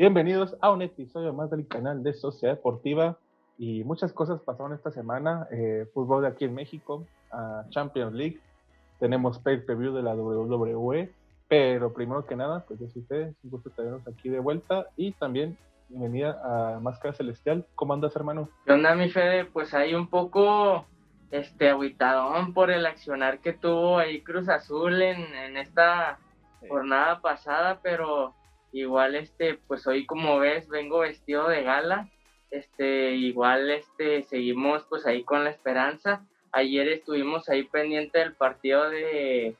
Bienvenidos a un episodio más del canal de Sociedad Deportiva y muchas cosas pasaron esta semana. Eh, fútbol de aquí en México, Champions League, tenemos pay preview de la WWE, pero primero que nada, pues yo soy ustedes, un gusto tenernos aquí de vuelta y también bienvenida a Máscara Celestial. ¿Cómo andas, hermano? ¿Qué onda, mi Fede? Pues ahí un poco este aguitadón por el accionar que tuvo ahí Cruz Azul en, en esta jornada pasada, pero Igual, este, pues hoy como ves, vengo vestido de gala. Este, igual, este, seguimos pues ahí con la esperanza. Ayer estuvimos ahí pendiente del partido de,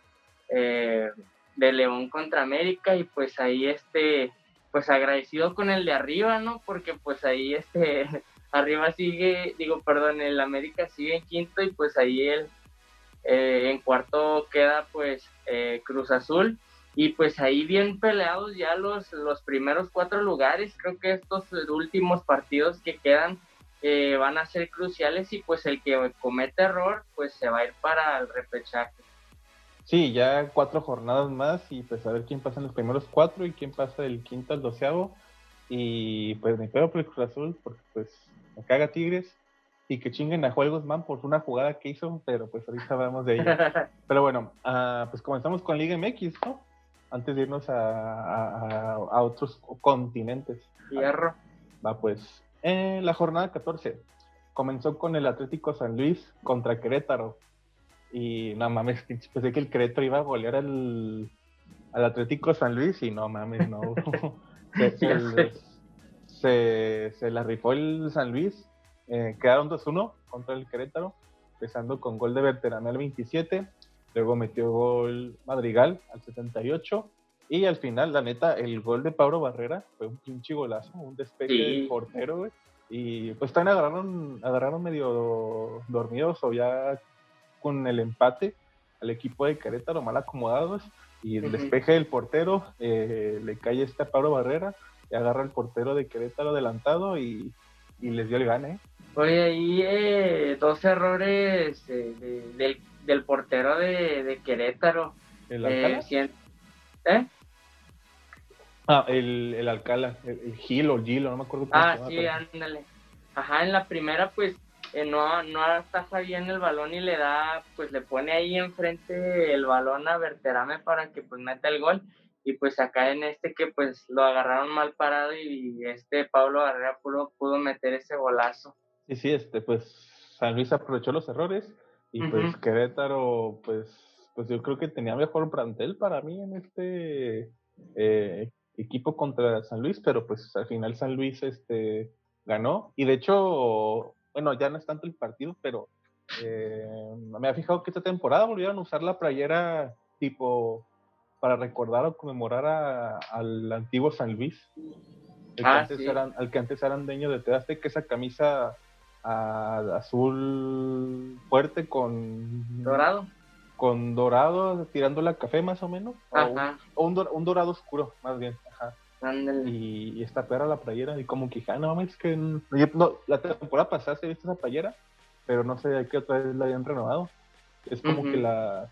eh, de León contra América y pues ahí, este, pues agradecido con el de arriba, ¿no? Porque pues ahí, este, arriba sigue, digo, perdón, el América sigue en quinto y pues ahí el, eh, en cuarto queda pues eh, Cruz Azul y pues ahí bien peleados ya los, los primeros cuatro lugares. Creo que estos últimos partidos que quedan eh, van a ser cruciales y pues el que comete error pues se va a ir para el repechaje. Sí, ya cuatro jornadas más y pues a ver quién pasa en los primeros cuatro y quién pasa del quinto al doceavo. Y pues me pedo por el Cruz Azul porque pues me caga Tigres y que chinguen a Juegos Man por una jugada que hizo, pero pues ahorita hablamos de ello. pero bueno, uh, pues comenzamos con Liga MX, ¿no? Antes de irnos a, a, otros continentes. Hierro. Va pues. En la jornada 14 comenzó con el Atlético San Luis contra Querétaro. Y no mames, pensé que el Querétaro iba a golear al, al Atlético San Luis y no mames, no. se, se, se, la rifó el San Luis. Eh, quedaron 2-1 contra el Querétaro, empezando con gol de Veterano al 27 Luego metió gol Madrigal al 78. Y al final, la neta, el gol de Pablo Barrera fue un pinche golazo, un despegue del portero, güey. Y pues también agarraron, agarraron medio dormidos o ya con el empate al equipo de Querétaro mal acomodados. Y el despeje del portero eh, le cae este a Pablo Barrera, y agarra el portero de Querétaro adelantado y, les dio el gane. Oye, ahí eh, dos errores eh, del del portero de, de Querétaro. ¿El Alcala? Eh, ¿Eh? Ah, el, el Alcala, el, Gil o Gilo, no me acuerdo. Cómo ah, sí, ándale. Ajá, en la primera, pues, eh, no, no ataja bien el balón y le da, pues, le pone ahí enfrente el balón a Verterame para que, pues, meta el gol. Y, pues, acá en este que, pues, lo agarraron mal parado y, este Pablo Barrera pudo, pudo meter ese golazo. Sí, sí, este, pues, San Luis aprovechó los errores y pues Querétaro, pues, pues yo creo que tenía mejor plantel para mí en este eh, equipo contra San Luis, pero pues al final San Luis este, ganó. Y de hecho, bueno, ya no es tanto el partido, pero eh, me ha fijado que esta temporada volvieron a usar la playera tipo para recordar o conmemorar al antiguo San Luis. El ah, que antes eran, al que antes eran dueño de Tedaste, que esa camisa azul fuerte con dorado. con dorado tirando la café más o menos o, un, un, dorado oscuro más bien ajá. Y, está peor la playera y como que no mames que no, la temporada pasada se viste esa playera pero no sé qué otra vez la habían renovado. Es como que la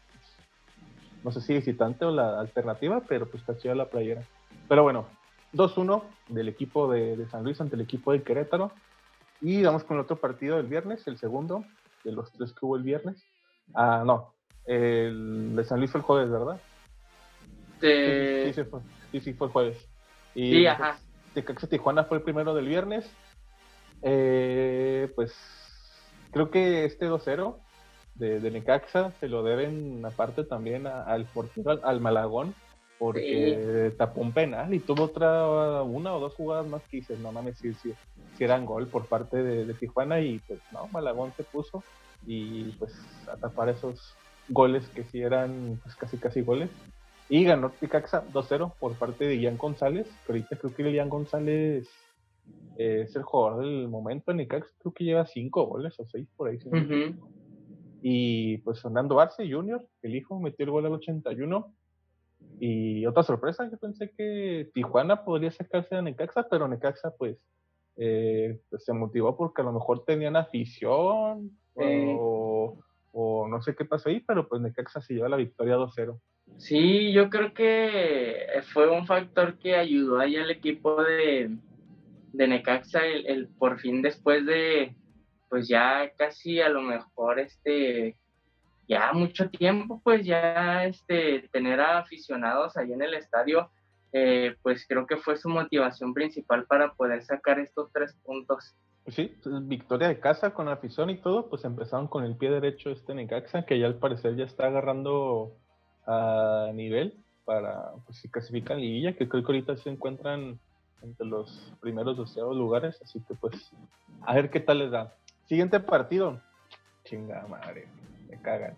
no sé si visitante o la alternativa pero pues está chida la playera. Pero bueno 2-1 del equipo de, de San Luis ante el equipo de Querétaro y vamos con el otro partido del viernes, el segundo de los tres que hubo el viernes. Ah, no, el de San Luis fue el jueves, ¿verdad? Sí, sí, fue, sí, sí, fue el jueves. Y sí, ajá. Tecaxa Tijuana fue el primero del viernes. Eh, pues creo que este 2-0 de, de, Necaxa se lo deben aparte también al portero, al Malagón, porque tapó un penal y tuvo otra, una o dos jugadas más que dices, no mames, si, si, si eran gol por parte de, Tijuana y pues no, Malagón se puso y pues a tapar esos goles que sí eran pues casi casi goles. Y ganó Picaxa 2-0 por parte de Ian González, que ahorita creo que Ian González es el jugador del momento en Icax, creo que lleva 5 goles o 6 por ahí. Y pues Fernando Arce Jr., el hijo, metió el gol al 81 y otra sorpresa, yo pensé que Tijuana podría sacarse a Necaxa, pero Necaxa pues, eh, pues se motivó porque a lo mejor tenían afición o, o no sé qué pasó ahí, pero pues Necaxa se lleva la victoria 2-0. Sí, yo creo que fue un factor que ayudó ahí al equipo de, de Necaxa el, por fin después de pues ya casi a lo mejor este ya mucho tiempo pues ya este tener a aficionados ahí en el estadio eh, pues creo que fue su motivación principal para poder sacar estos tres puntos. Pues sí, pues, victoria de casa con afición y todo, pues empezaron con el pie derecho este Necaxa, que ya al parecer ya está agarrando a nivel para, pues si clasifican liguilla, que creo que ahorita se encuentran entre los primeros 12 lugares, así que pues a ver qué tal les da. Siguiente partido, chinga madre, me cagan.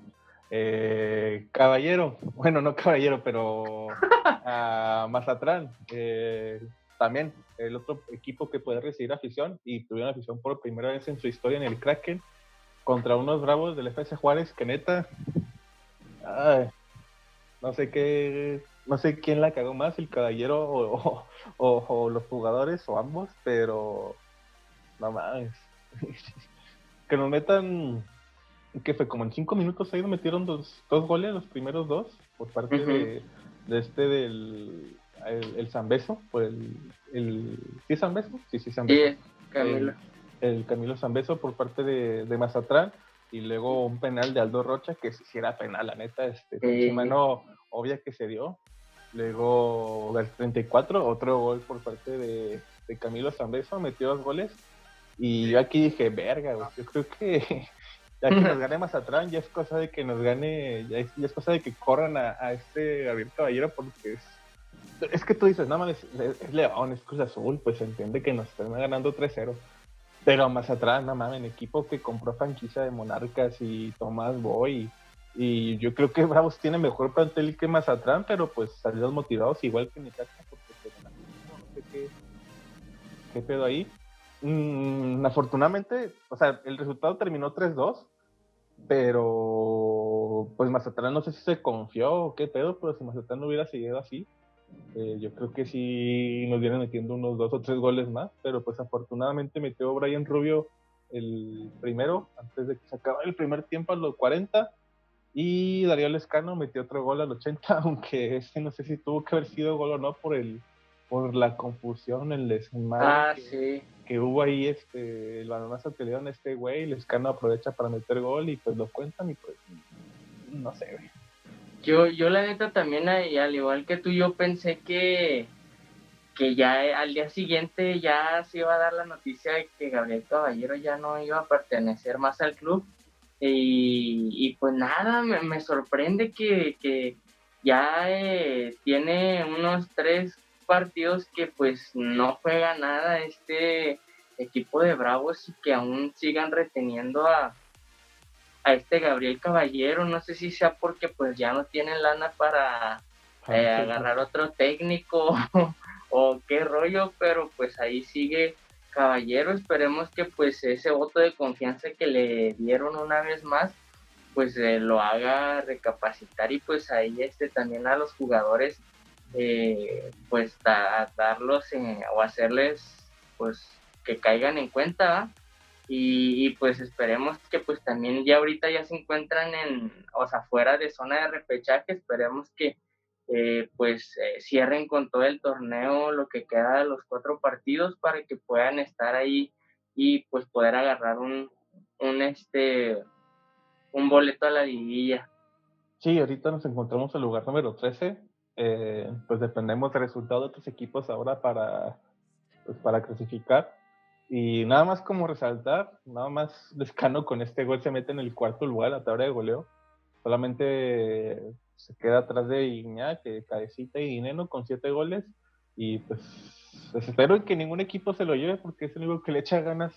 Eh, caballero, bueno, no caballero, pero a Mazatrán, eh, también el otro equipo que puede recibir afición y tuvieron afición por primera vez en su historia en el Kraken contra unos bravos del FC Juárez que neta, no sé qué, no sé quién la cagó más, el caballero o, los jugadores o ambos, pero no más, que nos metan que fue como en cinco minutos ahí metieron dos, dos goles, los primeros dos, por parte de, este del el, Zambeso, pues el, el ¿sí es Zambeso? Sí, sí, Zambeso. Camilo. El, Camilo Zambeso por parte de, de, Mazatlán, y luego un penal de Aldo Rocha, que si era penal, la neta, este, mano obvia que se dio. Luego, el 34, otro gol por parte de, de Camilo Zambeso, metió dos goles. Y yo aquí dije, verga, yo creo que ya que nos gane más atrás, ya es cosa de que nos gane, ya es, cosa de que corran a, este Gabriel Caballero porque es, es que tú dices, no mames, es, León, es Cruz Azul, pues se entiende que nos están ganando 3-0. Pero más atrás, no mames, equipo que compró franquicia de Monarcas y Tomás Boy. Y, yo creo que Bravos tiene mejor plantel que Mazatlán, pero pues salieron motivados igual que casa porque pues, no sé qué, qué pedo ahí. Mm, afortunadamente, o sea, el resultado terminó 3-2, pero pues Mazatlán no sé si se confió o qué pedo, pero si Mazatlán no hubiera seguido así, eh, yo creo que sí nos vienen metiendo unos dos o tres goles más, pero pues afortunadamente metió Brian Rubio el primero, antes de que se acabara el primer tiempo a los 40, y Darío Lescano metió otro gol al 80, aunque ese no sé si tuvo que haber sido gol o no por el por la confusión, el desmadre ah, que, que, hubo ahí, este, el balonazo que le dieron a este güey, Lescano aprovecha para meter gol y pues lo cuentan y pues, no sé, güey. Yo, yo la neta también, al igual que tú, yo pensé que, que ya al día siguiente ya se iba a dar la noticia de que Gabriel Caballero ya no iba a pertenecer más al club. Y, pues nada, me, sorprende que, que ya eh, tiene unos tres partidos que pues no juega nada este equipo de Bravos y que aún sigan reteniendo a, a este Gabriel Caballero. No sé si sea porque pues ya no tienen lana para eh, agarrar otro técnico o qué rollo, pero pues ahí sigue Caballero. Esperemos que pues ese voto de confianza que le dieron una vez más pues eh, lo haga recapacitar y pues ahí este también a los jugadores eh, pues darlos o hacerles pues que caigan en cuenta y, pues esperemos que pues también ya ahorita ya se encuentran en o sea fuera de zona de repechaje esperemos que eh, pues eh, cierren con todo el torneo lo que queda de los cuatro partidos para que puedan estar ahí y pues poder agarrar un, un este un boleto a la liguilla. Sí, ahorita nos encontramos en lugar número 13 eh, pues dependemos del resultado de otros equipos ahora para, pues para clasificar. Y nada más como resaltar, nada más Lescano con este gol se mete en el cuarto lugar, la tabla de goleo. Solamente se queda atrás de Iñak, Cabecita y Dineno con siete goles. Y pues, pues, espero que ningún equipo se lo lleve porque es el único que le echa ganas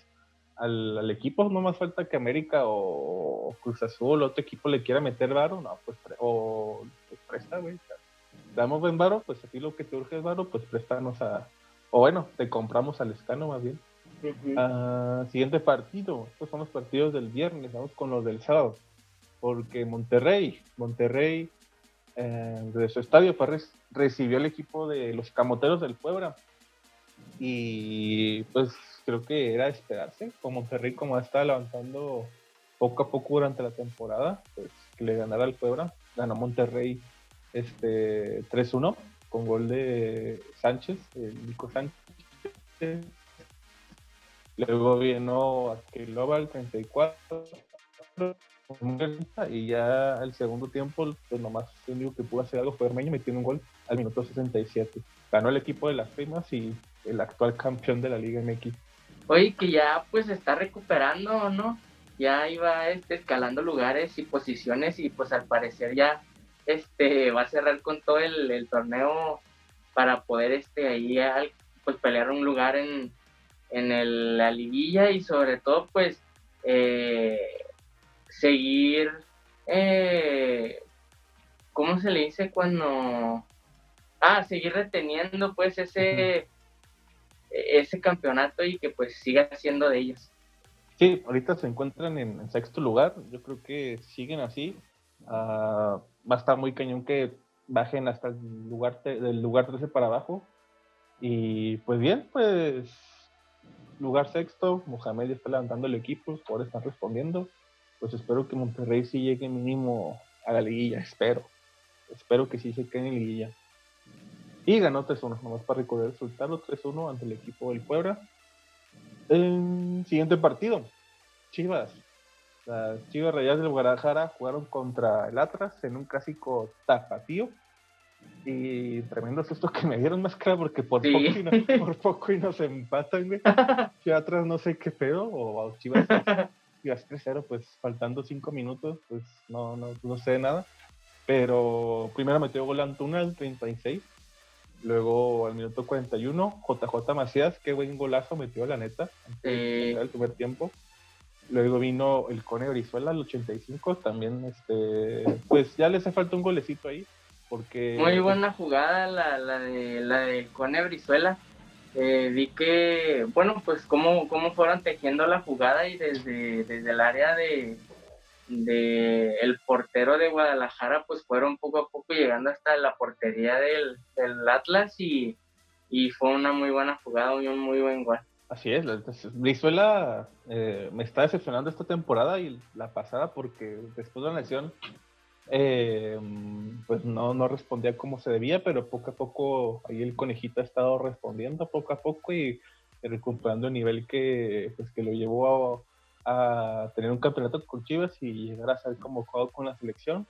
al, al, equipo. No más falta que América o, Cruz Azul o otro equipo le quiera meter varo. No, pues, o pues presta, güey damos buen varo, pues aquí lo que te urge es varo, pues préstanos a, o bueno, te compramos al escano más bien. Ah, siguiente partido, estos son los partidos del viernes, vamos con los del sábado, porque Monterrey, Monterrey, eh, de su estadio recibió el equipo de los Camoteros del Puebla, y pues creo que era esperarse, con Monterrey como está levantando poco a poco durante la temporada, pues que le ganara al Puebla, ganó Monterrey este 3-1 con gol de Sánchez, Nico Sánchez. Luego vino Aquilova al 34 y ya el segundo tiempo, pues nomás el único que pudo hacer algo fue Hermeño metiendo un gol al minuto 67. Ganó el equipo de las primas y el actual campeón de la Liga MX. Oye, que ya pues está recuperando, ¿no? Ya iba este, escalando lugares y posiciones y pues al parecer ya este va a cerrar con todo el, torneo para poder este ahí pues pelear un lugar en, en la liguilla y sobre todo pues eh, seguir eh, ¿cómo se le dice cuando ah seguir reteniendo pues ese ese campeonato y que pues siga siendo de ellos. Sí ahorita se encuentran en, sexto lugar. Yo creo que siguen así. Uh, va a estar muy cañón que bajen hasta el lugar del lugar 13 para abajo. Y pues bien, pues lugar sexto, Mohamed está levantando el equipo, jugadores están respondiendo. Pues espero que Monterrey sí llegue mínimo a la liguilla, espero. Espero que sí se quede en liguilla. Y ganó 3-1, nomás para recordar el resultado, 3-1 ante el equipo del Puebla. El siguiente partido, Chivas las Chivas Rayas del Guadalajara jugaron contra el Atlas en un clásico tapatío. Y tremendo susto que me dieron más claro porque por, poco, y no, por poco y nos empatan, güey. Chivas no sé qué pedo, o Chivas, Chivas 3-0, pues faltando 5 minutos, pues no, no, no sé nada. Pero primero metió gol Antuna al 36. Luego al minuto 41, JJ Macías, qué buen golazo metió la neta. En el primer tiempo. Luego vino el Cone Brizuela al 85, también, este, pues ya le hace falta un golecito ahí, porque... Muy buena jugada la, la, de, la del Cone Brizuela. Eh, vi que, bueno, pues cómo, cómo fueron tejiendo la jugada y desde, desde el área de, de el portero de Guadalajara, pues fueron poco a poco llegando hasta la portería del, del Atlas y, y fue una muy buena jugada y un muy buen gol. Así es, Brizuela eh, me está decepcionando esta temporada y la pasada porque después de la lesión eh, pues no, no respondía como se debía, pero poco a poco ahí el conejito ha estado respondiendo poco a poco y recuperando el nivel que, pues, que lo llevó a, tener un campeonato con Chivas y llegar a ser convocado con la selección.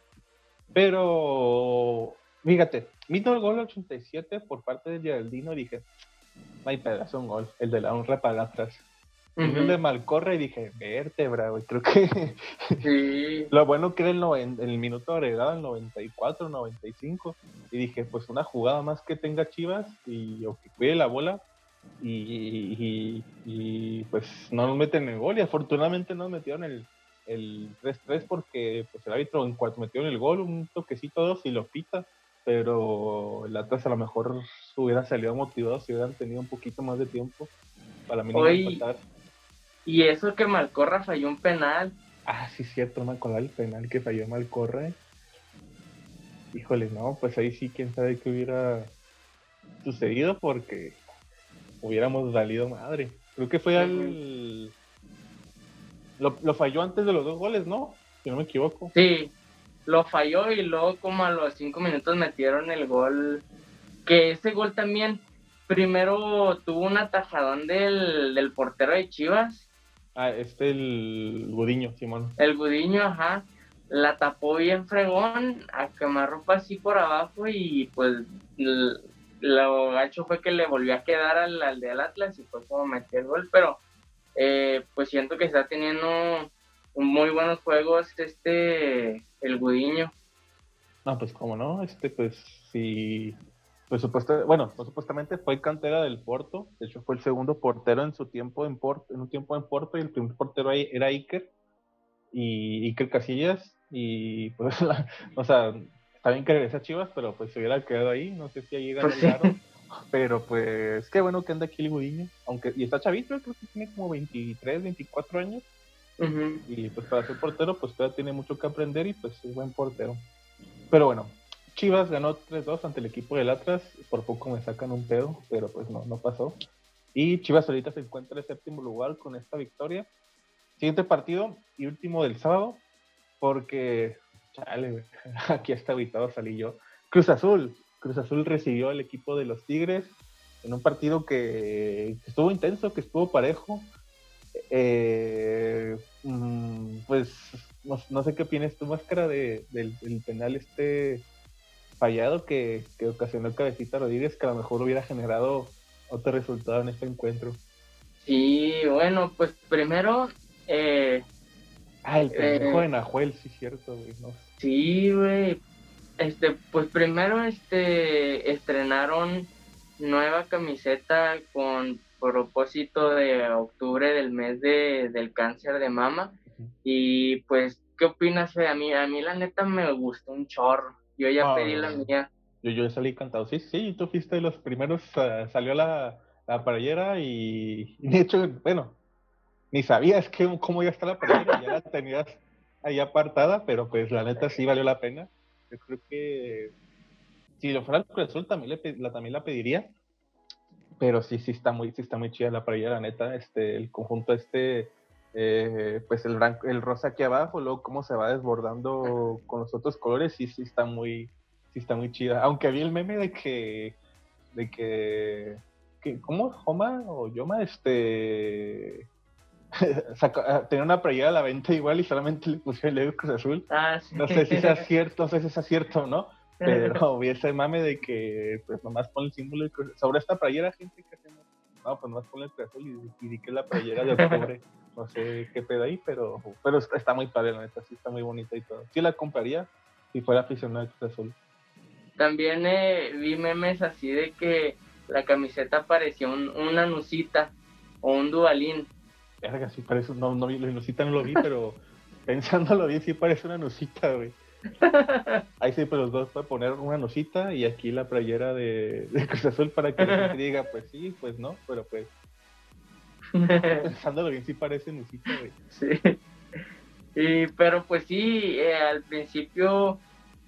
Pero fíjate, vino el gol 87 por parte de Geraldino dije, no hay pedazo un gol, el de la honra para atrás. el de Malcorre y dije, vértebra, güey, creo que sí. lo bueno que era en el minuto agregado, el 94, 95, y dije, pues una jugada más que tenga Chivas y o que cuide la bola y, y, pues no nos meten el gol y afortunadamente nos metieron el, el 3-3 porque pues el árbitro en cuanto metió en el gol, un toquecito dos y lo pita pero el Atlas a lo mejor hubiera salido motivado si hubieran tenido un poquito más de tiempo para mínimo empatar. Y eso que Malcorra falló un penal. Ah, sí, cierto, me el penal que falló Malcorra. Híjole, no, pues ahí sí, quién sabe qué hubiera sucedido porque hubiéramos valido madre. Creo que fue al. Lo, lo falló antes de los dos goles, ¿no? Si no me equivoco. Sí, lo falló y luego como a los cinco minutos metieron el gol. Que ese gol también primero tuvo un atajadón del, portero de Chivas. Ah, este el Gudiño, Simón. El Gudiño, ajá. La tapó bien fregón, a quemarropa así por abajo y pues lo gacho fue que le volvió a quedar al, al del Atlas y fue como metió el gol, pero eh, pues siento que está teniendo muy buenos juegos este el Gudiño. No, pues como no, este pues sí, pues supuesto, bueno, pues, supuestamente fue cantera del Porto, de hecho fue el segundo portero en su tiempo en Porto, en un tiempo en Porto y el primer portero ahí era Iker y Iker Casillas y pues, o sea, está bien que regrese a Chivas, pero pues se hubiera quedado ahí, no sé si ahí pues ganaron, pero pues qué bueno que anda aquí el Gudiño, aunque y está chavito, creo que tiene como 23, 24 años y pues para ser portero, pues todavía tiene mucho que aprender y pues es buen portero. Pero bueno, Chivas ganó 3-2 ante el equipo del Atlas. Por poco me sacan un pedo, pero pues no, no pasó. Y Chivas ahorita se encuentra en séptimo lugar con esta victoria. siguiente partido y último del sábado, porque, chale, aquí está habitado salí yo. Cruz Azul, Cruz Azul recibió al equipo de los Tigres en un partido que, estuvo intenso, que estuvo parejo. Eh, mm, pues no, sé qué opinas tu Máscara, de, del, penal este fallado que, ocasionó el cabecita Rodríguez, que a lo mejor hubiera generado otro resultado en este encuentro. Sí, bueno, pues primero... Eh, ah, el pendejo eh, de Nahuel, sí, cierto, güey. Sí, güey, este, pues primero este estrenaron nueva camiseta con propósito de octubre del mes de, del cáncer de mama. Y pues, ¿qué opinas, Fe? A mí, a mí la neta me gustó un chorro. Yo ya pedí la ah, mía. Yo, yo salí encantado. Sí, sí, tú fuiste de los primeros, uh, salió la, la parellera y, de hecho, bueno, ni sabías que, cómo ya está la parellera, ya la tenías ahí apartada, pero pues la neta sí valió la pena yo creo que si lo fuera el Cruz Azul también, la, también la pediría. Pero sí, sí está muy, sí está muy chida la playera, la neta. Este, el conjunto este, eh, pues el, el rosa aquí abajo, luego cómo se va desbordando con los otros colores, sí, sí está muy, sí está muy chida. Aunque había el meme de que, de que, que ¿cómo? Joma o Yoma, este, Ah, tenía una playera a la venta igual y solamente le pusieron el Cruz Azul. Ah, no sé si sea cierto, no sé si es cierto o no, pero vi ese mame de que pues nomás pone el símbolo Sobre esta playera, gente que hacemos, no, pues nomás pone el Azul y, di que la playera de octubre. no sé qué pedo ahí, pero, pero está, muy padre, la neta, sí está muy bonita y todo. Sí la compraría si fuera aficionado al Azul. También eh, vi memes así de que la camiseta parecía una nucita o un dualín Verga, sí parece, no, no, la nusita no lo vi, pero pensándolo bien, sí parece una nusita, güey. Ahí sí, pues los dos pueden poner una nusita y aquí la playera de, Cruz Azul para que la gente diga, pues sí, pues no, pero pues. Pensándolo bien, sí parece nusita, güey. Sí. Y, pero pues sí, eh, al principio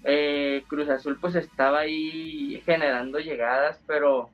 eh, Cruz Azul pues estaba ahí generando llegadas, pero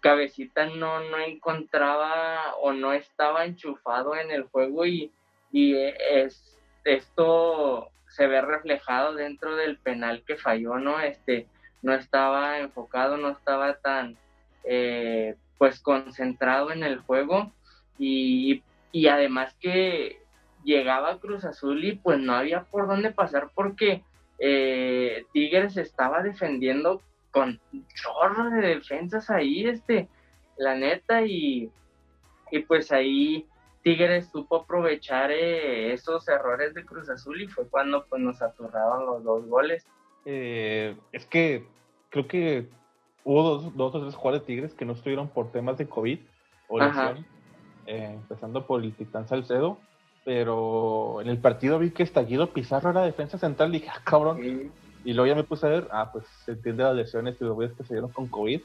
Cabecita no, no encontraba o no estaba enchufado en el juego y, y es, esto se ve reflejado dentro del penal que falló, ¿no? Este, no estaba enfocado, no estaba tan, eh, pues, concentrado en el juego y, y, además que llegaba Cruz Azul y pues no había por dónde pasar porque eh, Tigres estaba defendiendo con chorro de defensas ahí, este, la neta, y, y pues ahí Tigres supo aprovechar eh, esos errores de Cruz Azul y fue cuando pues nos aturraron los dos goles. Eh, es que creo que hubo dos, dos o tres jugadores de Tigres que no estuvieron por temas de COVID o lesión, eh, empezando por el Titán Salcedo, pero en el partido vi que Estallido Pizarro era defensa central y dije, ah, cabrón, y luego ya me puse a ver, ah, pues se entiende las lesiones y los güeyes que se dieron con COVID.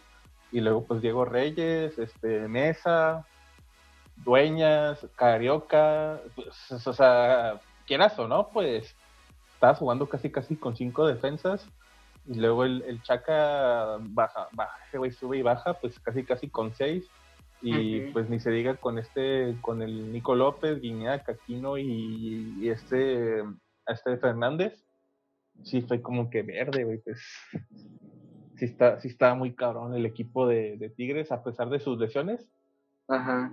Y luego, pues Diego Reyes, este, Mesa, Dueñas, Carioca, pues, o sea, quieras o no, pues estabas jugando casi casi con cinco defensas. Y luego el, el Chaca baja, baja, güey sube y baja, pues casi casi con seis. Y pues ni se diga con este, con el Nico López, Guiñac, Aquino y, y este, este Fernández sí fue como que verde, güey, pues sí está, sí está muy cabrón el equipo de, Tigres a pesar de sus lesiones.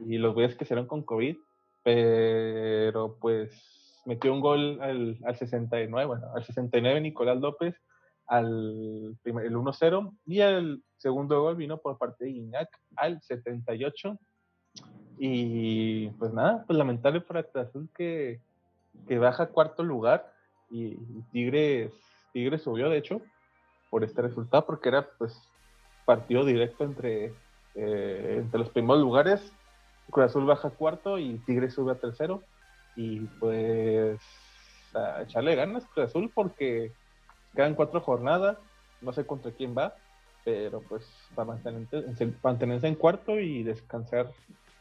Y los güeyes que hicieron con COVID, pero pues metió un gol al, al 69, bueno, al 69 Nicolás López, al primer, el 1-0, y el segundo gol vino por parte de Guiñac al 78. Y pues nada, pues lamentable para Azul que, que baja cuarto lugar y, Tigres, Tigres subió, de hecho, por este resultado, porque era pues partido directo entre, eh, entre los primeros lugares. Cruz Azul baja cuarto y Tigres sube a tercero. Y pues a echarle ganas Cruz Azul porque quedan cuatro jornadas, no sé contra quién va, pero pues para mantenerse, mantenerse en cuarto y descansar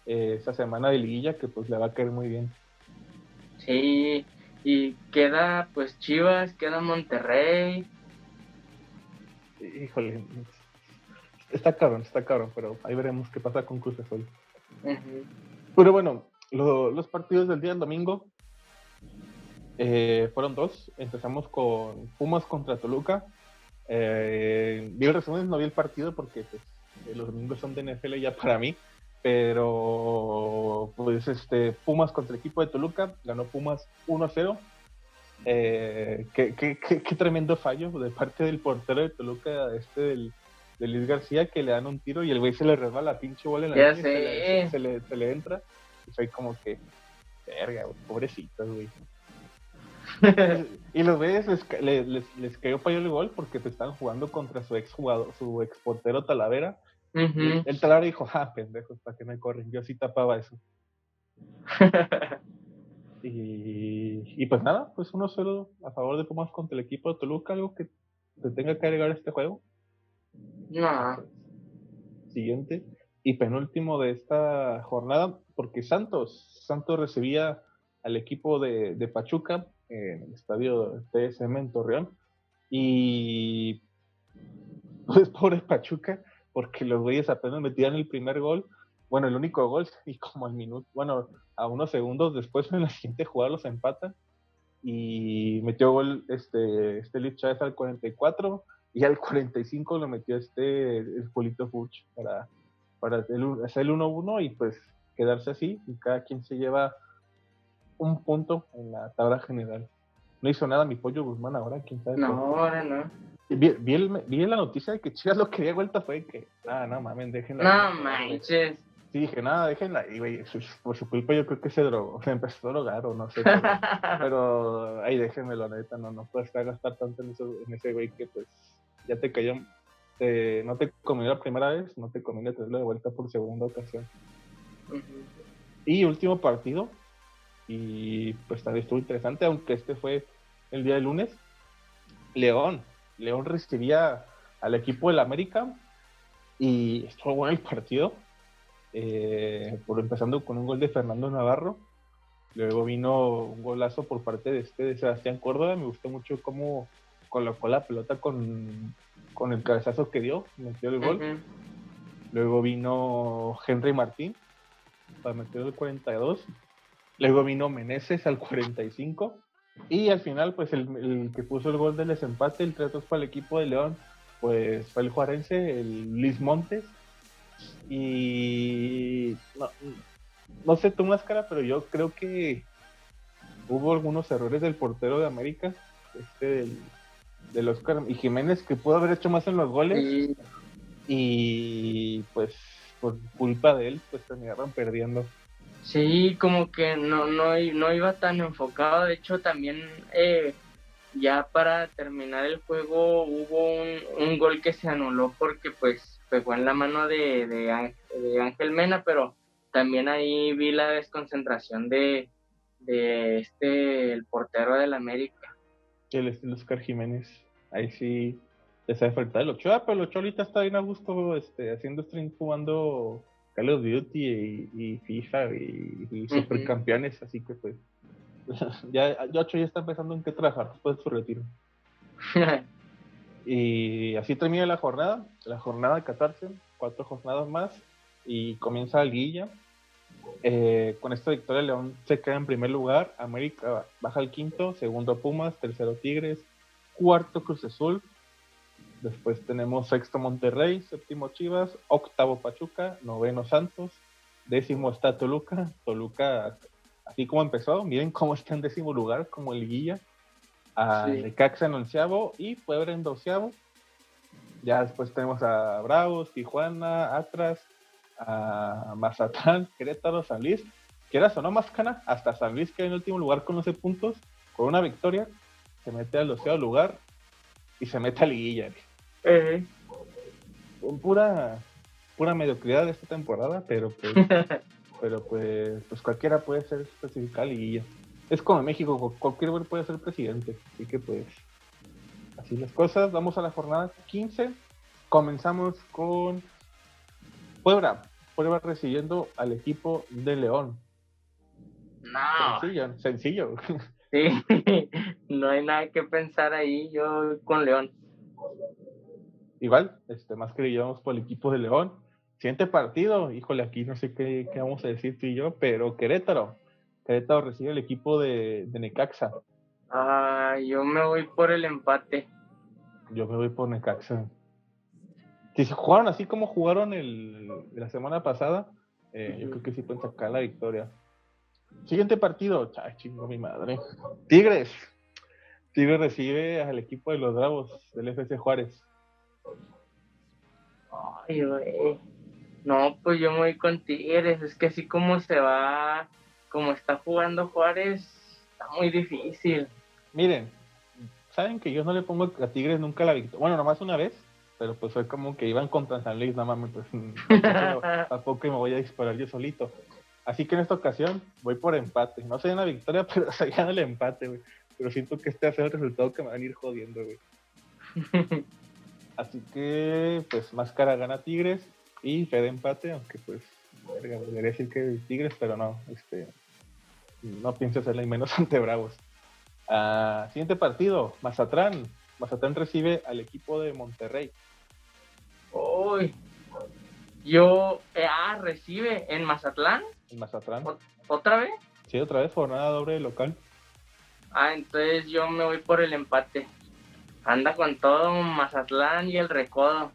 eh, esa semana de liguilla que pues le va a caer muy bien. Sí, y queda pues Chivas, queda Monterrey. Híjole, está cabrón, está cabrón, pero ahí veremos qué pasa con Cruz Azul. Pero bueno, los partidos del día del domingo eh, fueron dos. Empezamos con Pumas contra Toluca. Eh, vi el resumen, no vi el partido porque pues, eh, los domingos son de NFL ya para mí. Pero pues este Pumas contra el equipo de Toluca, ganó Pumas 1-0. Eh, qué, qué, qué, tremendo fallo de parte del portero de Toluca, este del, de Luis García, que le dan un tiro y el güey se le resbala la pinche bola en la ya se, le, se, le, se, le, entra. Y fue como que, verga, pobrecito, güey. y los güeyes les, les, les, cayó para el gol porque te estaban jugando contra su ex jugador, su ex portero Talavera. El Talavera dijo, ah, pendejos, ¿para que me corren? Yo sí tapaba eso. y, y, pues nada, pues uno solo a favor de Pumas contra el equipo de Toluca, algo que te tenga que agregar a este juego. No. Siguiente y penúltimo de esta jornada, porque Santos, Santos recibía al equipo de, de Pachuca en el estadio TSM en Torreón. Y pues pobre Pachuca, porque los güeyes apenas metían el primer gol, bueno, el único gol, y como al minuto, bueno, a unos segundos después en la siguiente jugada los empatan. Y metió gol este, este Lich Chávez al 44 y al 45 lo metió este el Polito Fuch para, para hacer el 1-1 y pues quedarse así y cada quien se lleva un punto en la tabla general. No hizo nada mi pollo Guzmán ahora, quién sabe. No, ahora no. Vi, vi, el, vi, la noticia de que Chivas lo quería vuelta fue que, ah, no mames, déjenla. No manches. Sí, dije, nada, déjenla. Y, güey, por su culpa yo creo que se drogó, se empezó a drogar o no sé. Pero, ahí déjenmelo, neta, no, no puedes gastar tanto en, eso, en ese güey que, pues, ya te cayó, te, no te comió la primera vez, no te conviene traerlo de vuelta por segunda ocasión. Y último partido, y pues también estuvo interesante, aunque este fue el día de lunes. León, León recibía al equipo del América y estuvo bueno el partido. Eh, por empezando con un gol de Fernando Navarro. Luego vino un golazo por parte de este de Sebastián Córdoba. Me gustó mucho cómo colocó la pelota con, con el cabezazo que dio, metió el gol. Luego vino Henry Martín para meter el 42. Luego vino Meneses al 45. Y al final, pues el, que puso el gol del desempate, el 3-2 para el equipo de León, pues fue el juarense, el Luis Montes. Y no, no sé tu máscara, pero yo creo que hubo algunos errores del portero de América, este del, del Oscar y Jiménez, que pudo haber hecho más en los goles. Y pues por culpa de él, pues terminaron perdiendo. Sí, como que no, no, no iba tan enfocado. De hecho, también eh, ya para terminar el juego hubo un, un, gol que se anuló porque pues pegó en la mano de, de, Ángel Mena, pero también ahí vi la desconcentración de, de este, el portero del América. El estilo Oscar Jiménez. Ahí sí les hace falta el Ochoa, pero el Ochoa ahorita está bien a gusto este, haciendo stream jugando Call of Duty y, FIFA y, supercampeones, así que pues ya, Ochoa ya está empezando en qué trabajar después de su retiro. y así termina la jornada, la jornada 14, cuatro jornadas más y comienza la liguilla. Eh, con esta victoria León se queda en primer lugar, América baja al quinto, segundo Pumas, tercero Tigres, cuarto Cruz Azul, después tenemos sexto Monterrey, séptimo Chivas, octavo Pachuca, noveno Santos, décimo está Toluca, Toluca así como empezó, miren cómo está en décimo lugar como el guía, a Necaxa en onceavo y Puebla en doceavo. Ya después tenemos a Bravos, Tijuana, Atlas, a Mazatán, Querétaro, San Luis. Quieras o no, Mascana, hasta San Luis queda en último lugar con 11 puntos, con una victoria, se mete al doceavo lugar y se mete a liguilla. Eh. Pura, pura mediocridad de esta temporada, pero pues, pero pues, pues cualquiera puede ser especificar liguilla. Es como México, cualquier puede ser presidente, así que pues así las cosas. Vamos a la jornada 15. Comenzamos con Puebla. Puebla recibiendo al equipo de León. No. Sencillo, sencillo. Sí, no hay nada que pensar ahí, yo con León. Igual, este, más que le llevamos por el equipo de León. Siguiente partido, híjole, aquí no sé qué, vamos a decir tú y yo, pero Querétaro. Querétaro recibe el equipo de, Necaxa. Ah, yo me voy por el empate. Yo me voy por Necaxa. Si se jugaron así como jugaron el, la semana pasada, eh, yo creo que sí pueden sacar la victoria. Siguiente partido, ay, chingo mi madre. Tigres. Tigres recibe al equipo de los Bravos del FC Juárez. Ay, güey. No, pues yo me voy con Tigres. Es que así como se va, como está jugando Juárez, está muy difícil. Miren, saben que yo no le pongo a Tigres nunca la victoria. Bueno, nomás una vez, pero pues fue como que iban contra San Luis, nada más, pues tampoco me voy a disparar yo solito. Así que en esta ocasión voy por empate. No sería una victoria, pero sería el empate, güey. Pero siento que este va a ser el resultado que me van a ir jodiendo, güey. Así que, pues, Máscara gana Tigres y Fede empate, aunque pues, verga, debería decir que Tigres, pero no, este, no pienso hacerle menos ante Bravos. Ah, siguiente partido, Mazatlán. Mazatlán recibe al equipo de Monterrey. Yo, eh, ah, recibe en Mazatlán. En Mazatlán. ¿Otra vez? Sí, otra vez, jornada doble local. Ah, entonces yo me voy por el empate. Anda con todo Mazatlán y el recodo.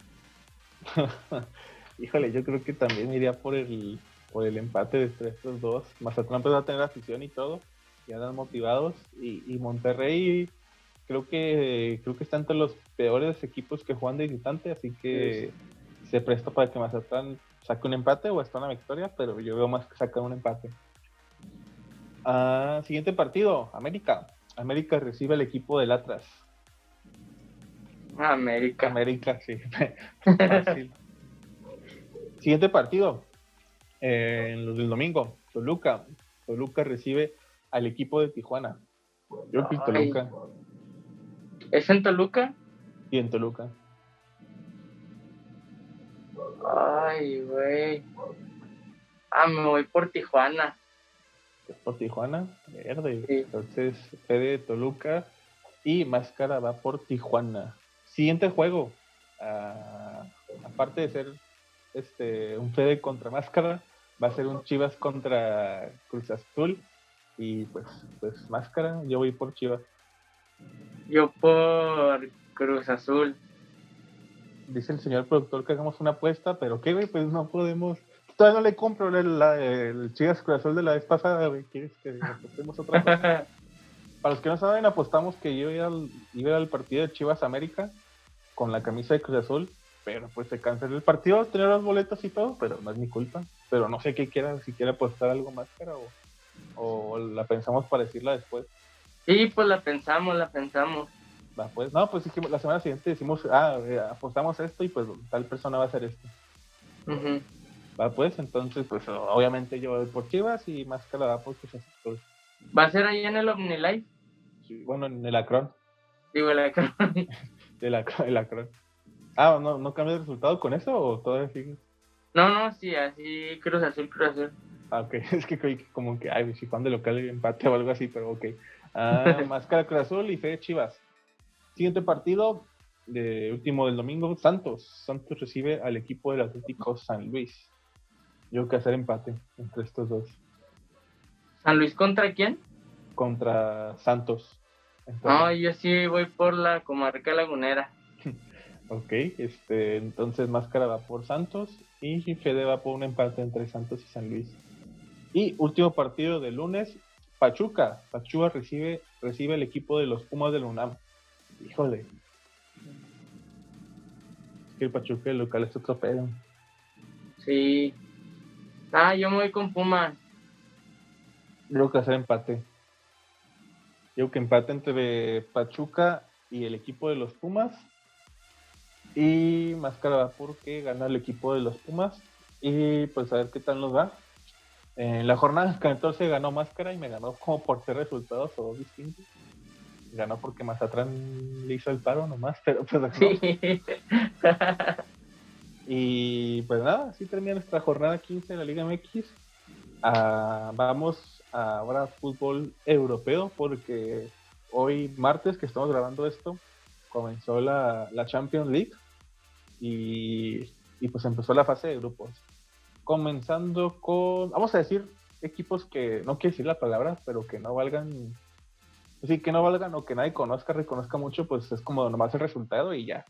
Híjole, yo creo que también iría por el, por el empate de estos dos. Mazatlán pues va a tener afición y todo, y andan motivados. Y, y Monterrey creo que creo que está entre los peores equipos que juegan de visitante, así que se presta para que Mazatlán saque un empate o hasta una victoria, pero yo veo más que saca un empate. Ah, siguiente partido, América. América recibe al equipo del Atlas. América. América, sí. Siguiente partido. Eh, en los del domingo. Toluca. Toluca recibe al equipo de Tijuana. Yo Toluca. ¿Es en Toluca? Sí, en Toluca. Ay, güey. Ah, me voy por Tijuana por Tijuana, verde. Entonces, Fede Toluca y Máscara va por Tijuana. Siguiente juego. Ah, aparte de ser este un Fede contra Máscara, va a ser un Chivas contra Cruz Azul. Y pues, pues Máscara, yo voy por Chivas. Yo por Cruz Azul. Dice el señor productor que hagamos una apuesta, pero ¿qué, güey? Pues no podemos todavía no le compro el, el Chivas Cruz de la vez pasada, güey. ¿Quieres que apostemos otra cosa? Para los que no saben, apostamos que yo iba al, iba al partido de Chivas América con la camisa de Cruz Azul, pero pues se canceló el partido, tenía los boletos y todo, pero no es mi culpa. Pero no sé qué quiera, si quiere apostar algo más cara o, o la pensamos para decirla después. Sí, pues la pensamos, la pensamos. Va, pues, no, pues la semana siguiente decimos, ah, eh, apostamos esto y pues tal persona va a hacer esto. Va pues, entonces, pues obviamente yo voy por Chivas y Máscara va por Cruz ¿Va a ser ahí en el OmniLife? Sí, bueno, en el Acron. Digo, el Acron. el, Acron. Ah, ¿no, ¿no cambia el resultado con eso o todavía sigue? No, no, sí, así Cruz Azul, Cruz Azul. Ah, ok, es que como que, ay, si cuando de local empate o algo así, pero ok. Ah, Máscara Cruz Azul y Fe Chivas. Siguiente partido, de último del domingo, Santos. Santos recibe al equipo del Atlético San Luis. Yo que hacer empate entre estos dos. ¿San Luis contra quién? Contra Santos. No, yo sí voy por la comarca lagunera. ok, este, entonces Máscara va por Santos y Fede va por un empate entre Santos y San Luis. Y último partido de lunes, Pachuca. Pachuca recibe, recibe el equipo de los Pumas del UNAM. Híjole. Es que el Pachuca el local es otro pedo. Sí, Ah, yo me voy con Pumas. Creo que hacer empate. Creo que empate entre Pachuca y el equipo de los Pumas. Y Máscara porque gana el equipo de los Pumas. Y pues a ver qué tal nos va. En la jornada 14 ganó Máscara y me ganó como por tres resultados o dos distintos. Ganó porque Mazatrán le hizo el paro nomás, pero pues sí. Y pues nada, así termina nuestra jornada 15 de la Liga MX. Ah, vamos ahora a fútbol europeo porque hoy martes que estamos grabando esto comenzó la, la Champions League y y pues empezó la fase de grupos. Comenzando con, vamos a decir, equipos que, no quiero decir la palabra, pero que no valgan, sí, que no valgan o que nadie conozca, reconozca mucho, pues es como nomás el resultado y ya.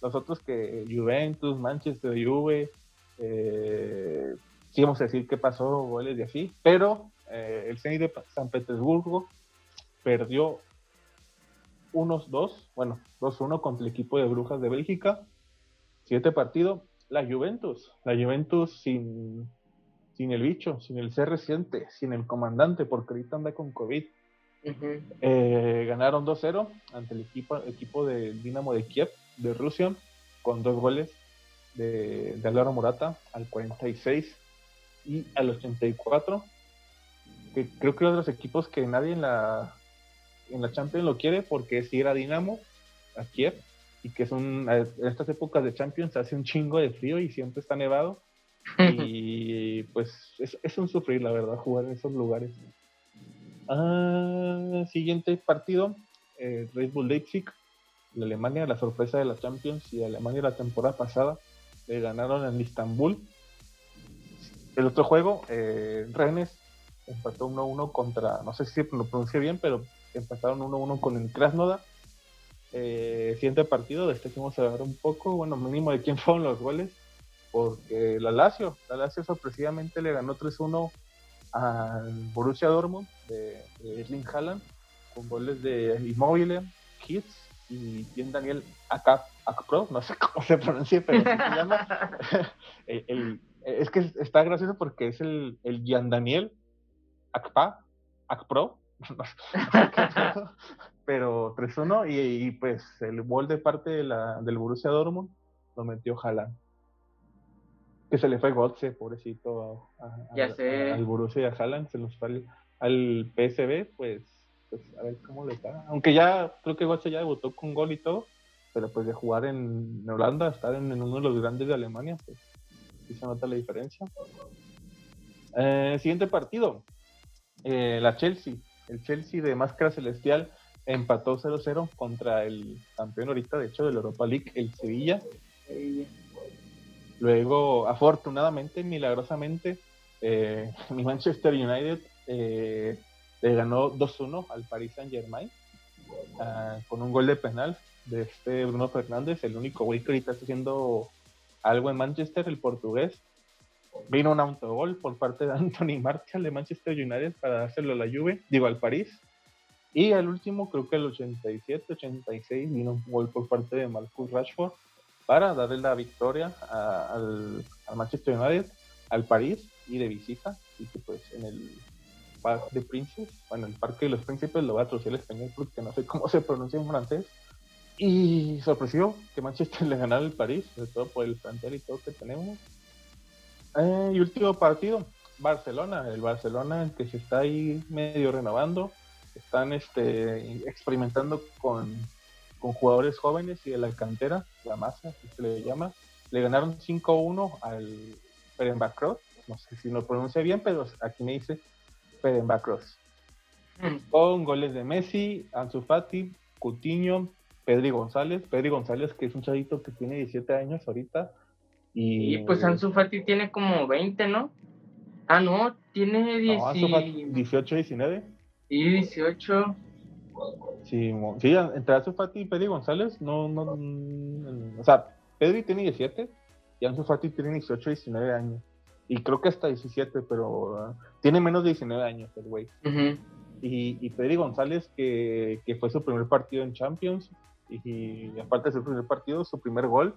Los otros que Juventus, Manchester, Juve, eh, sí vamos a decir qué pasó, goles y así, pero eh, el Zenit de San Petersburgo perdió unos dos, bueno, 2-1 contra el equipo de Brujas de Bélgica. Siete partido. La Juventus, la Juventus sin, sin el bicho, sin el ser reciente, sin el comandante, porque ahorita anda con COVID. Eh, ganaron 2-0 ante el equipo, equipo del Dinamo de Kiev de Rusia, con dos goles de, de Álvaro Morata al 46 y al 84. Que creo que uno de los equipos que nadie en la, en la Champions lo quiere porque es ir a Dinamo, a Kiev, y que son en estas épocas de Champions hace un chingo de frío y siempre está nevado. y pues es, un sufrir, la verdad, jugar en esos lugares. Ah, siguiente partido, eh, Red Bull Leipzig, de Alemania, la sorpresa de la Champions y Alemania la temporada pasada, le ganaron en Istambul. El otro juego, eh, Rennes empató 1-1 contra, no sé si lo pronuncié bien, pero empataron 1-1 con el Krasnodar. Eh, siguiente partido, de este vamos a hablar un poco, bueno, mínimo de quién fueron los goles, porque la Lazio, la Lazio sorpresivamente le ganó 3-1 al Borussia Dortmund de, de Erling Haaland, con goles de Immobile, Kids y bien Daniel Akpro, no sé cómo se pronuncia, pero se llama. es que está gracioso porque es el, el Gian Daniel Akpa, Akpro, pero 3-1 y, pues el gol de parte de la, del Borussia Dortmund lo metió Haaland. Que se le fue Gotze, pobrecito, al Borussia y a Haaland, se los fue al, PSB, pues, pues, a ver cómo le está. Aunque ya creo que Gotze ya debutó con gol y todo, pero pues de jugar en Holanda, estar en, uno de los grandes de Alemania, pues sí se nota la diferencia. Eh, siguiente partido, eh, la Chelsea el Chelsea de Máscara Celestial empató 0-0 contra el campeón ahorita, de hecho, de la Europa League, el Sevilla. Luego, afortunadamente, milagrosamente, eh, mi Manchester United eh, le ganó 2-1 al Paris Saint Germain ah, con un gol de penal de este Bruno Fernández, el único güey que ahorita está haciendo algo en Manchester, el portugués. Vino un autogol por parte de Anthony Martial de Manchester United para dárselo a la Juve, digo al París. Y al último, creo que el 87-86, vino un gol por parte de Marcus Rashford para darle la victoria al, Manchester United, al París y de visita. Y que pues en el Parque de Princes, bueno, el Parque de los Príncipes, lo va a traducir el español porque no sé cómo se pronuncia en francés. Y sorprendió que Manchester le ganara al París, sobre todo por el plantel y todo que tenemos. Eh, y último partido, Barcelona. El Barcelona que se está ahí medio renovando. Están este, experimentando con, jugadores jóvenes y de la cantera, la masa, que se le llama. Le ganaron 5-1 al Ferenbacross. No sé si lo pronuncia bien, pero aquí me dice Ferenbacross. Mm. Con goles de Messi, Ansu Fati, Coutinho, Pedri González. Pedri González, que es un chavito que tiene 17 años ahorita y, pues Ansu Fati tiene como 20, ¿no? Ah, no, tiene 18, 19. Y 18. Sí, sí, entre Ansu Fati y Pedri González, no, no, o sea, Pedri tiene 17 y Ansu Fati tiene 18, 19 años. Y creo que hasta 17, pero ah, tiene menos de 19 años el güey. y, y Pedri González, que, que, fue su primer partido en Champions, y, y aparte de su primer partido, su primer gol,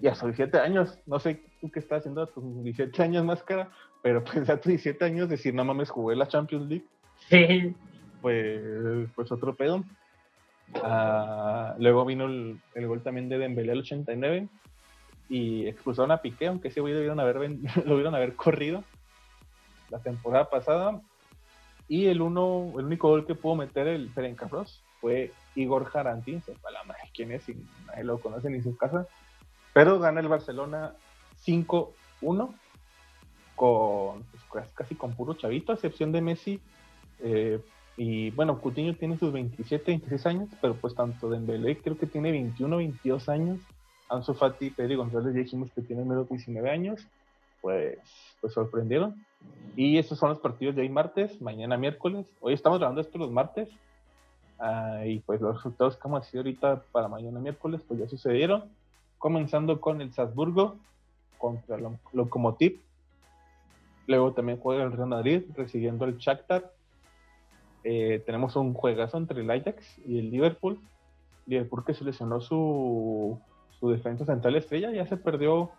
y a sus 17 años, no sé tú qué estás haciendo a tus 17 años más cara, pero pues a tus 17 años decir, no mames, jugué la Champions League. Sí. Pues, pues otro pedo. Ah, luego vino el, gol también de Dembélé al 89 y expulsaron a Piqué, aunque güey debieron haber, lo hubieran haber corrido la temporada pasada. Y el uno, el único gol que pudo meter el Ferencváros fue Igor Jarantín, sepa la madre quién es, y nadie lo conoce ni su casa pero gana el Barcelona 5-1 con pues, casi con puro chavito, a excepción de Messi. Eh, y bueno, Coutinho tiene sus 27, 26 años, pero pues tanto Dembélé creo que tiene 21, 22 años. Ansu Fati y Pedro González ya dijimos que tienen menos de 19 años, pues, pues sorprendieron. Y esos son los partidos de hoy martes, mañana miércoles. Hoy estamos grabando esto los martes. Ah, y pues los resultados que hemos sido ahorita para mañana miércoles, pues ya sucedieron. Comenzando con el Salzburgo contra el Lokomotiv. Luego también juega el Real Madrid recibiendo el Shakhtar. Eh, tenemos un juegazo entre el Ajax y el Liverpool. Liverpool que seleccionó su, su defensa central estrella, ya se perdió,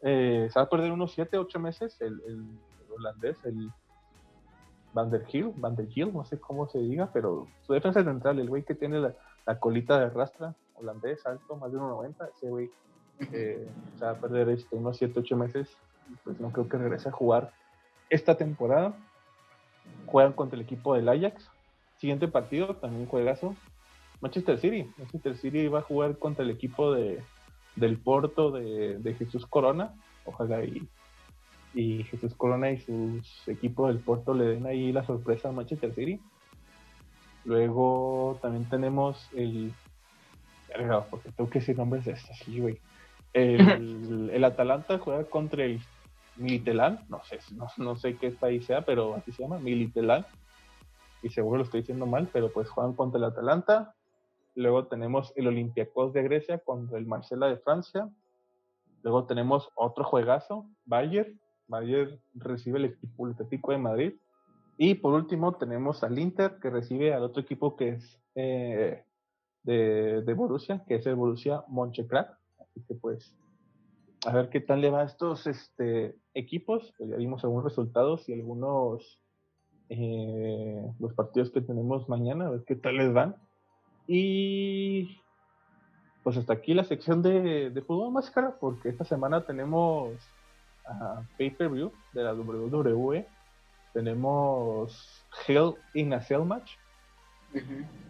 eh, se va a perder unos 7, 8 meses el, el, holandés, el Van der Hill, Van der Hill, no sé cómo se diga, pero su defensa central, el güey que tiene la, colita de rastra, holandés, alto, más de 1,90, ese güey eh, se va a perder este, unos 7, 8 meses, pues no creo que regrese a jugar esta temporada. Juegan contra el equipo del Ajax. Siguiente partido, también juegazo, Manchester City. Manchester City va a jugar contra el equipo de, del Porto de, Jesús Corona. Ojalá y, y Jesús Corona y sus equipos del Porto le den ahí la sorpresa a Manchester City. Luego también tenemos el. Porque tengo que decir nombres de estos, sí, güey. El, el, Atalanta juega contra el Militelán. No sé, no, no sé qué país sea, pero así se llama, Militelán. Y seguro lo estoy diciendo mal, pero pues juegan contra el Atalanta. Luego tenemos el Olympiacos de Grecia contra el Marsella de Francia. Luego tenemos otro juegazo, Bayern. Bayern recibe el equipo Atlético de Madrid. Y por último tenemos al Inter que recibe al otro equipo que es eh, de, de, Borussia, que es el Borussia Mönchengladbach. Así que pues a ver qué tal le va a estos este, equipos. Pues ya vimos algunos resultados y algunos eh, los partidos que tenemos mañana, a ver qué tal les van. Y pues hasta aquí la sección de, de fútbol máscara, porque esta semana tenemos uh, pay-per-view de la WWE, tenemos Hell in a Cell Match,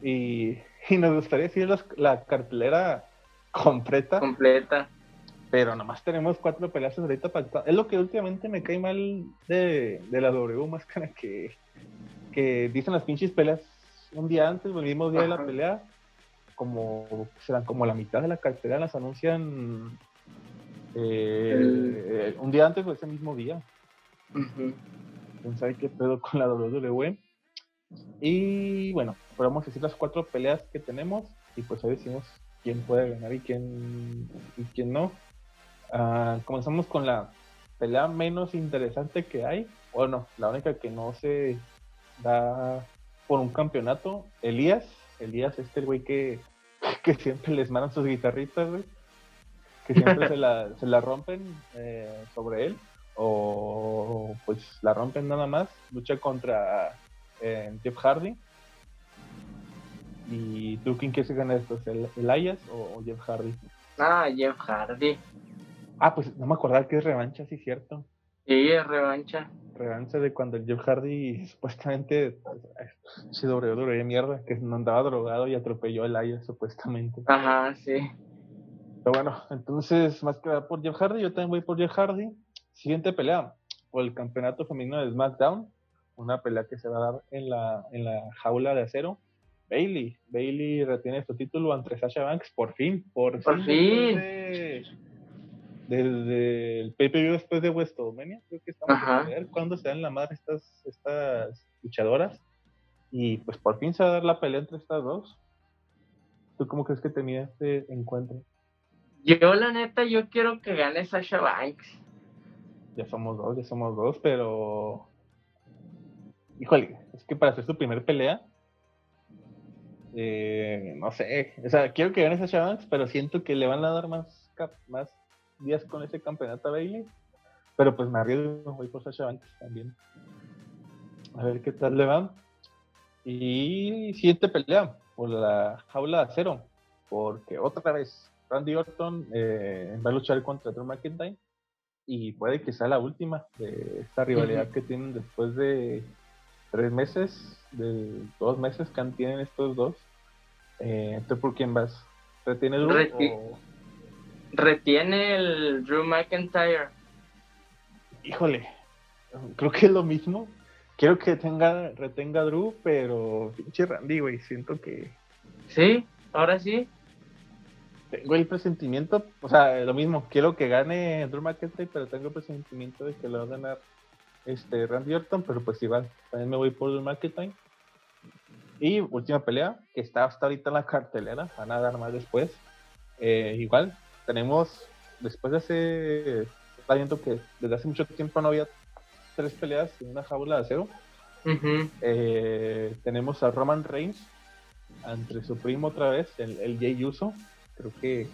y, y, nos gustaría decir la cartelera completa. Completa. Pero nomás tenemos cuatro peleas ahorita para... Es lo que últimamente me cae mal de, de la W máscara que, que dicen las pinches peleas un día antes, el mismo día de la pelea, como serán como la mitad de la cartera las anuncian eh, un día antes o ese mismo día. Uh qué pedo con la WWE. Y bueno, podemos decir las cuatro peleas que tenemos y pues ahí decimos quién puede ganar y quién, y quién no. Uh, comenzamos con la pelea menos interesante que hay, o no, la única que no se da por un campeonato, Elías. Elías, este el güey que, que siempre les mandan sus guitarritas, güey. Que siempre se, la, se la rompen eh, sobre él. O pues la rompen nada más. Lucha contra eh, Jeff Hardy. ¿Y tú quién quieres ganar esto? ¿El, Elias o, Jeff Hardy? Ah, Jeff Hardy. Ah, pues no me acordaba que es revancha, sí, cierto. Sí, es revancha revancha de cuando el Jeff Hardy supuestamente se doble de mierda, que andaba drogado y atropelló el aire supuestamente. Ajá, sí. Pero bueno, entonces, más que nada por Jeff Hardy, yo también voy por Jeff Hardy. Siguiente pelea, por el campeonato femenino de SmackDown, una pelea que se va a dar en la, en la jaula de acero. Bailey, Bailey retiene su título ante Sasha Banks, por fin, por, por fin desde el PPV después de WrestleMania, creo que estamos a ver cuándo se dan la madre estas, estas luchadoras. Y pues por fin se va a dar la pelea entre estas dos. ¿Tú cómo crees que tenía este encuentro? Yo, la neta, yo quiero que gane Sasha Banks. Ya somos dos, ya somos dos, pero. Híjole, es que para hacer su primer pelea. Eh, no sé. O sea, quiero que gane Sasha Banks, pero siento que le van a dar más, más días con ese campeonato a Bailey. Pero pues me arriesgo, voy por Sasha Banks también. A ver qué tal le va. Y siguiente pelea por la jaula de acero. Porque otra vez Randy Orton eh, va a luchar contra Drew McIntyre. Y puede que sea la última de esta rivalidad que tienen después de tres meses, de dos meses que tienen estos dos. Eh, ¿Tú por quién vas? ¿Retiene Drew o, Retiene el Drew McIntyre. Híjole, creo que es lo mismo. Quiero que tenga, retenga Drew, pero pinche Randy, güey, siento que. Sí, ahora sí. Tengo el presentimiento, o sea, lo mismo, quiero que gane Drew McIntyre, pero tengo el presentimiento de que lo va a ganar este Randy Orton, pero pues igual, también me voy por Drew McIntyre. Y última pelea, que está hasta ahorita en la cartelera, van a dar más después. Eh, igual, tenemos, después de hace, está viendo que desde hace mucho tiempo no había tres peleas en una jaula de acero. Eh, tenemos a Roman Reigns entre su primo otra vez, el, el Jay Uso. Creo que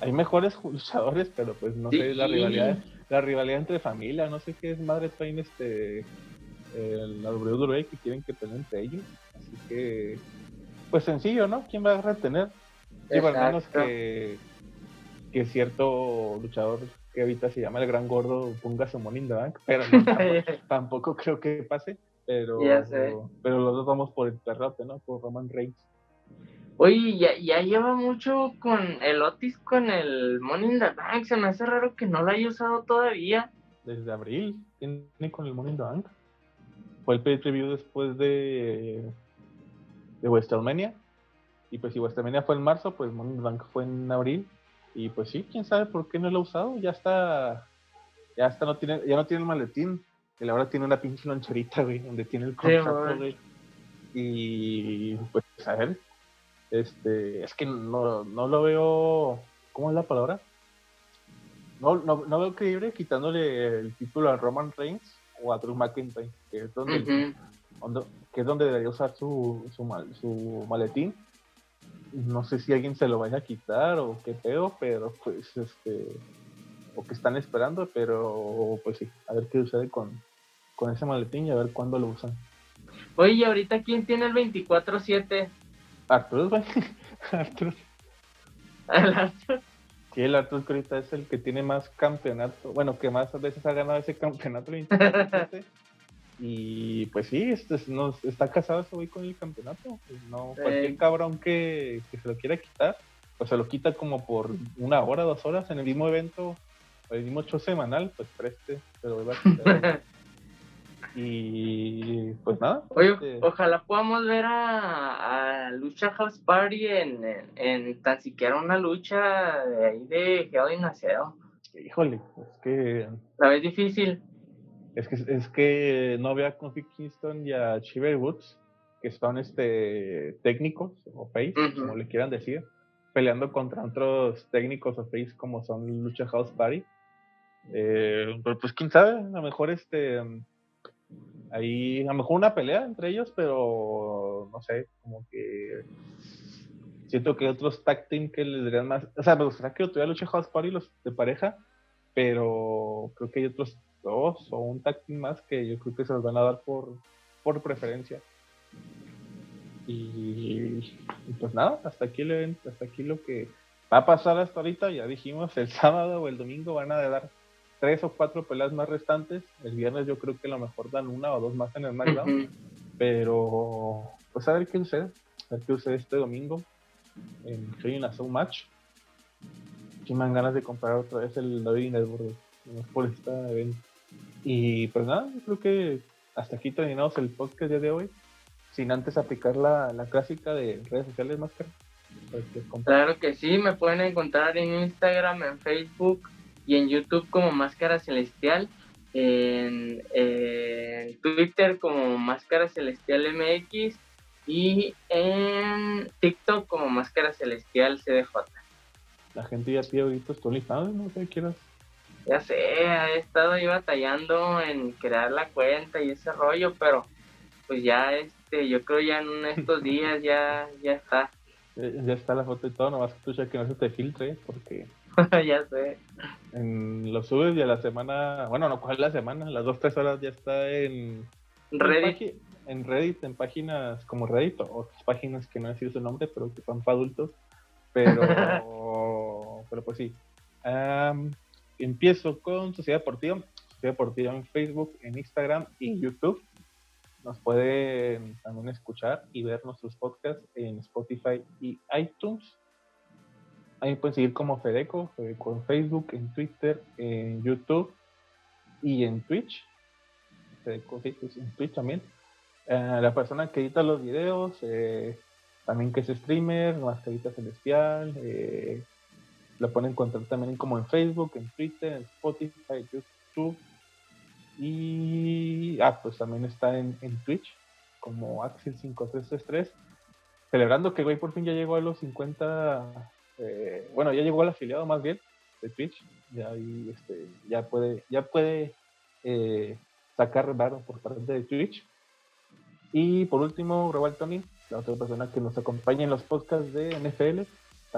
hay mejores luchadores, pero pues no sé, la rivalidad, la rivalidad entre familia, no sé qué es madre traen este la WWE que quieren que peleen entre ellos. Así que, pues sencillo, ¿no? ¿Quién va a retener? Al menos que, que cierto luchador que ahorita se llama el Gran Gordo ponga su Money in the Bank, pero tampoco, creo que pase. Pero, pero los dos vamos por el perrote, ¿no? Por Roman Reigns. Oye, ya, ya lleva mucho con el Otis con el Money in the Bank. Se me hace raro que no lo haya usado todavía. Desde abril tiene con el Money in the Bank. Fue el pay review después de, de WrestleMania. Y pues si WrestleMania fue en marzo, pues Money in the Bank fue en abril. Y pues sí, quién sabe por qué no lo ha usado. Ya está. Ya está, no tiene, ya no tiene el maletín. Él ahora tiene una pinche loncherita, güey, donde tiene el contrato, güey. Y pues a ver, este, es que no, no lo veo, ¿cómo es la palabra? No, no, no veo creíble quitándole el título a Roman Reigns o a Drew McIntyre, que es donde, que es donde debería usar su, su, su maletín. No sé si alguien se lo vaya a quitar o qué pedo, pero pues este o que están esperando, pero pues sí, a ver qué sucede con, con ese maletín y a ver cuándo lo usan. Oye, ¿y ahorita quién tiene el 24-7? Arthur, güey. Arthur. ¿El Arthur? Sí, el Arthur que ahorita es el que tiene más campeonato, bueno, que más veces ha ganado ese campeonato y pues sí, este, no, está casado ese güey con el campeonato. Pues no, cualquier cabrón que, que, se lo quiera quitar, pues se lo quita como por una hora, dos horas en el mismo evento, el mismo show semanal, pues preste, se lo a quitar. Y pues nada. Oye, este, ojalá podamos ver a, Lucha House Party en, en, tan siquiera una lucha de ahí de Hell in Híjole, es que. La vez difícil. Es que, es que no veo a Kofi Kingston y a Chiver Woods, que son este técnicos o face, como le quieran decir, peleando contra otros técnicos o face como son Lucha House Party. Eh, pero pues quién sabe, a lo mejor este ahí a lo mejor una pelea entre ellos, pero no sé, como que siento que otros tag team que les darían más, o sea, me gustaría que tuviera lucha House Party los de pareja, pero creo que hay otros dos o un tag más que yo creo que se los van a dar por, por preferencia. Y, pues nada, hasta aquí el evento, hasta aquí lo que va a pasar hasta ahorita, ya dijimos, el sábado o el domingo van a dar tres o cuatro peleas más restantes. El viernes yo creo que a lo mejor dan una o dos más en el SmackDown. Pero, pues a ver qué sucede. A ver qué sucede este domingo en Hell Show Match. Si me dan ganas de comprar otra vez el David Network por esta evento. Y pues nada, yo creo que hasta aquí terminamos el podcast de hoy. Sin antes aplicar la, la clásica de redes sociales, Máscara. Claro que sí, me pueden encontrar en Instagram, en Facebook, y en YouTube como Máscara Celestial, en, Twitter como Máscara Celestial MX y en TikTok como Máscara Celestial CDJ. La gente ya pide ahorita tu no sé quieras. Ya sé, he estado ahí batallando en crear la cuenta y ese rollo, pero pues ya este, yo creo ya en estos días ya, ya está. Ya, está la foto y todo, nomás que tú ya que no se te filtre, porque ya sé. En los subes y a la semana, bueno, no, ¿cuál es la semana? Las dos, tres horas ya está en Reddit. En, Reddit, en páginas como Reddit o otras páginas que no he sido su nombre, pero que son para adultos. Pero, pero pues sí. Empiezo con Sociedad Deportiva. Sociedad Deportiva en Facebook, en Instagram y en YouTube. Nos pueden también escuchar y ver nuestros podcasts en Spotify y iTunes. Ahí pueden seguir como Fedeco, Fedeco en Facebook, en Twitter, en YouTube y en Twitch. Fedeco en Twitch también. Eh, la persona que edita los videos, eh, también que es streamer, Mascarita Celestial, eh, Lo pueden encontrar también como en Facebook, en Twitter, en Spotify, YouTube. Y ah, pues también está en, Twitch como Axel5333. Celebrando que güey por fin ya llegó a los 50. Eh, bueno, ya llegó al afiliado más bien de Twitch. Ya, este, ya puede, ya puede eh, sacar varo por parte de Twitch. Y por último, Rebal Tony, la otra persona que nos acompaña en los podcasts de NFL.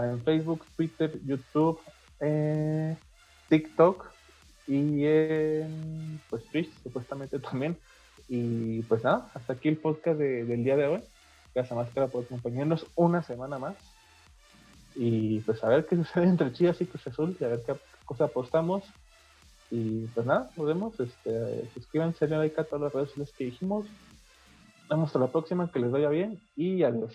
En Facebook, Twitter, YouTube, eh, TikTok y en pues Twitch supuestamente también. Y pues nada, hasta aquí el podcast del día de hoy. Gracias a Máscara por acompañarnos una semana más. Y pues a ver qué sucede entre Chivas y Cruz Azul y a ver qué cosa apostamos. Y pues nada, nos vemos. Este, suscríbanse, a todas las redes sociales que dijimos. Hasta la próxima, que les vaya bien y adiós.